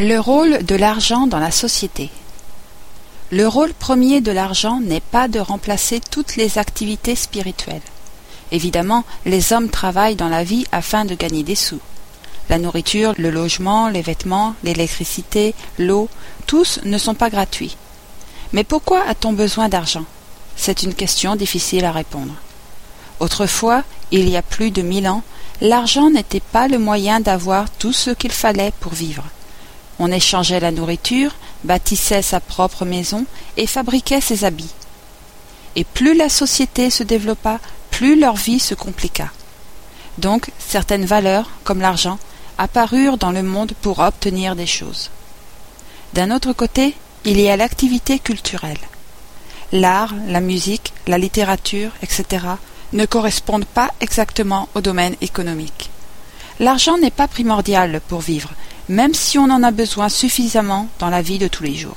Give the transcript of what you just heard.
Le rôle de l'argent dans la société. Le rôle premier de l'argent n'est pas de remplacer toutes les activités spirituelles. Évidemment, les hommes travaillent dans la vie afin de gagner des sous. La nourriture, le logement, les vêtements, l'électricité, l'eau, tous ne sont pas gratuits. Mais pourquoi a-t-on besoin d'argent? C'est une question difficile à répondre. Autrefois, il y a plus de mille ans, l'argent n'était pas le moyen d'avoir tout ce qu'il fallait pour vivre. On échangeait la nourriture, bâtissait sa propre maison et fabriquait ses habits. Et plus la société se développa, plus leur vie se compliqua. Donc certaines valeurs, comme l'argent, apparurent dans le monde pour obtenir des choses. D'un autre côté, il y a l'activité culturelle. L'art, la musique, la littérature, etc. ne correspondent pas exactement au domaine économique. L'argent n'est pas primordial pour vivre, même si on en a besoin suffisamment dans la vie de tous les jours.